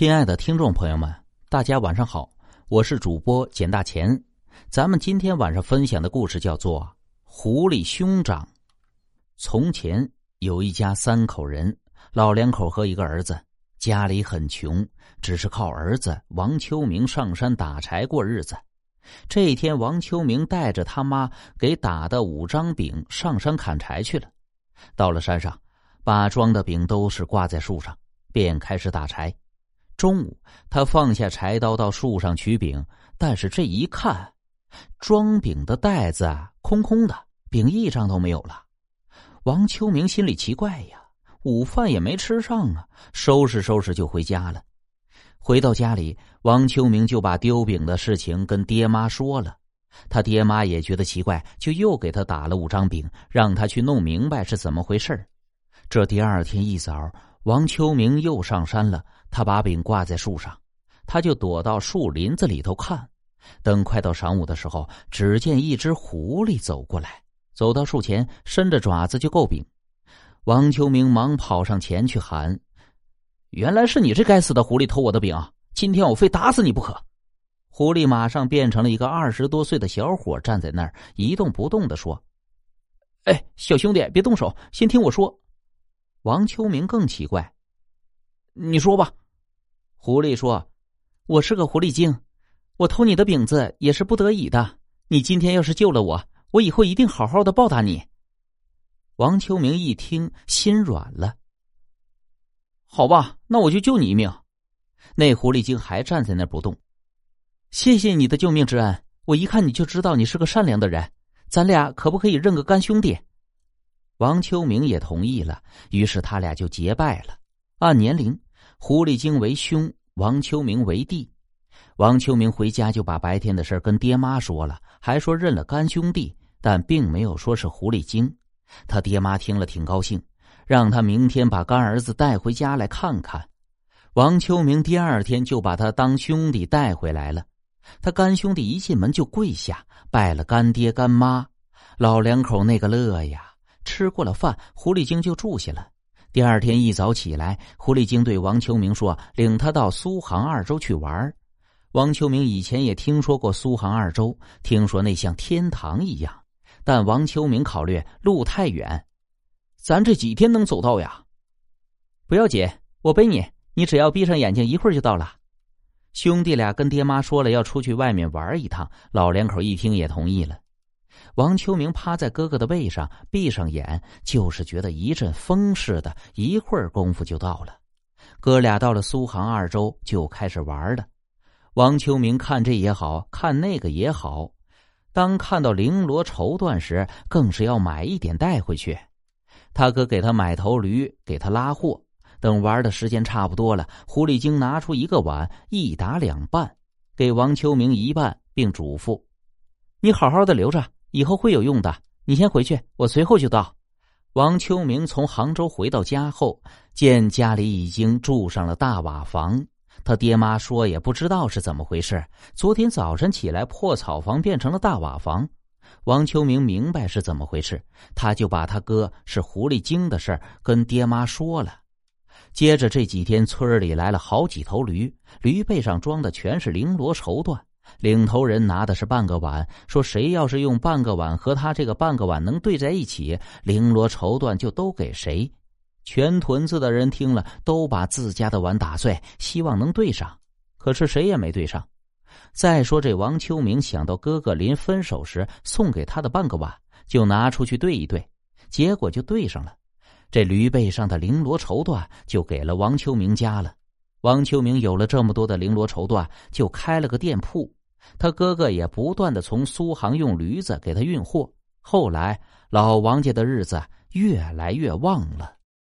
亲爱的听众朋友们，大家晚上好，我是主播简大钱。咱们今天晚上分享的故事叫做《狐狸兄长》。从前有一家三口人，老两口和一个儿子，家里很穷，只是靠儿子王秋明上山打柴过日子。这一天，王秋明带着他妈给打的五张饼上山砍柴去了。到了山上，把装的饼都是挂在树上，便开始打柴。中午，他放下柴刀到树上取饼，但是这一看，装饼的袋子空空的，饼一张都没有了。王秋明心里奇怪呀，午饭也没吃上啊，收拾收拾就回家了。回到家里，王秋明就把丢饼的事情跟爹妈说了，他爹妈也觉得奇怪，就又给他打了五张饼，让他去弄明白是怎么回事这第二天一早。王秋明又上山了，他把饼挂在树上，他就躲到树林子里头看。等快到晌午的时候，只见一只狐狸走过来，走到树前，伸着爪子就够饼。王秋明忙跑上前去喊：“原来是你这该死的狐狸偷我的饼！今天我非打死你不可！”狐狸马上变成了一个二十多岁的小伙，站在那儿一动不动的说：“哎，小兄弟，别动手，先听我说。”王秋明更奇怪，你说吧。狐狸说：“我是个狐狸精，我偷你的饼子也是不得已的。你今天要是救了我，我以后一定好好的报答你。”王秋明一听，心软了。好吧，那我就救你一命。那狐狸精还站在那不动。谢谢你的救命之恩，我一看你就知道你是个善良的人。咱俩可不可以认个干兄弟？王秋明也同意了，于是他俩就结拜了。按年龄，狐狸精为兄，王秋明为弟。王秋明回家就把白天的事跟爹妈说了，还说认了干兄弟，但并没有说是狐狸精。他爹妈听了挺高兴，让他明天把干儿子带回家来看看。王秋明第二天就把他当兄弟带回来了。他干兄弟一进门就跪下拜了干爹干妈，老两口那个乐呀！吃过了饭，狐狸精就住下了。第二天一早起来，狐狸精对王秋明说：“领他到苏杭二州去玩。”王秋明以前也听说过苏杭二州，听说那像天堂一样，但王秋明考虑路太远，咱这几天能走到呀？不要紧，我背你，你只要闭上眼睛，一会儿就到了。兄弟俩跟爹妈说了要出去外面玩一趟，老两口一听也同意了。王秋明趴在哥哥的背上，闭上眼，就是觉得一阵风似的，一会儿功夫就到了。哥俩到了苏杭二州，就开始玩了。王秋明看这也好看那个也好，当看到绫罗绸缎时，更是要买一点带回去。他哥给他买头驴，给他拉货。等玩的时间差不多了，狐狸精拿出一个碗，一打两半，给王秋明一半，并嘱咐：“你好好的留着。”以后会有用的，你先回去，我随后就到。王秋明从杭州回到家后，见家里已经住上了大瓦房。他爹妈说也不知道是怎么回事，昨天早晨起来，破草房变成了大瓦房。王秋明明白是怎么回事，他就把他哥是狐狸精的事跟爹妈说了。接着这几天，村里来了好几头驴，驴背上装的全是绫罗绸缎。领头人拿的是半个碗，说：“谁要是用半个碗和他这个半个碗能对在一起，绫罗绸缎就都给谁。”全屯子的人听了，都把自家的碗打碎，希望能对上。可是谁也没对上。再说这王秋明想到哥哥临分手时送给他的半个碗，就拿出去对一对，结果就对上了。这驴背上的绫罗绸缎就给了王秋明家了。王秋明有了这么多的绫罗绸缎，就开了个店铺。他哥哥也不断的从苏杭用驴子给他运货，后来老王家的日子越来越旺了。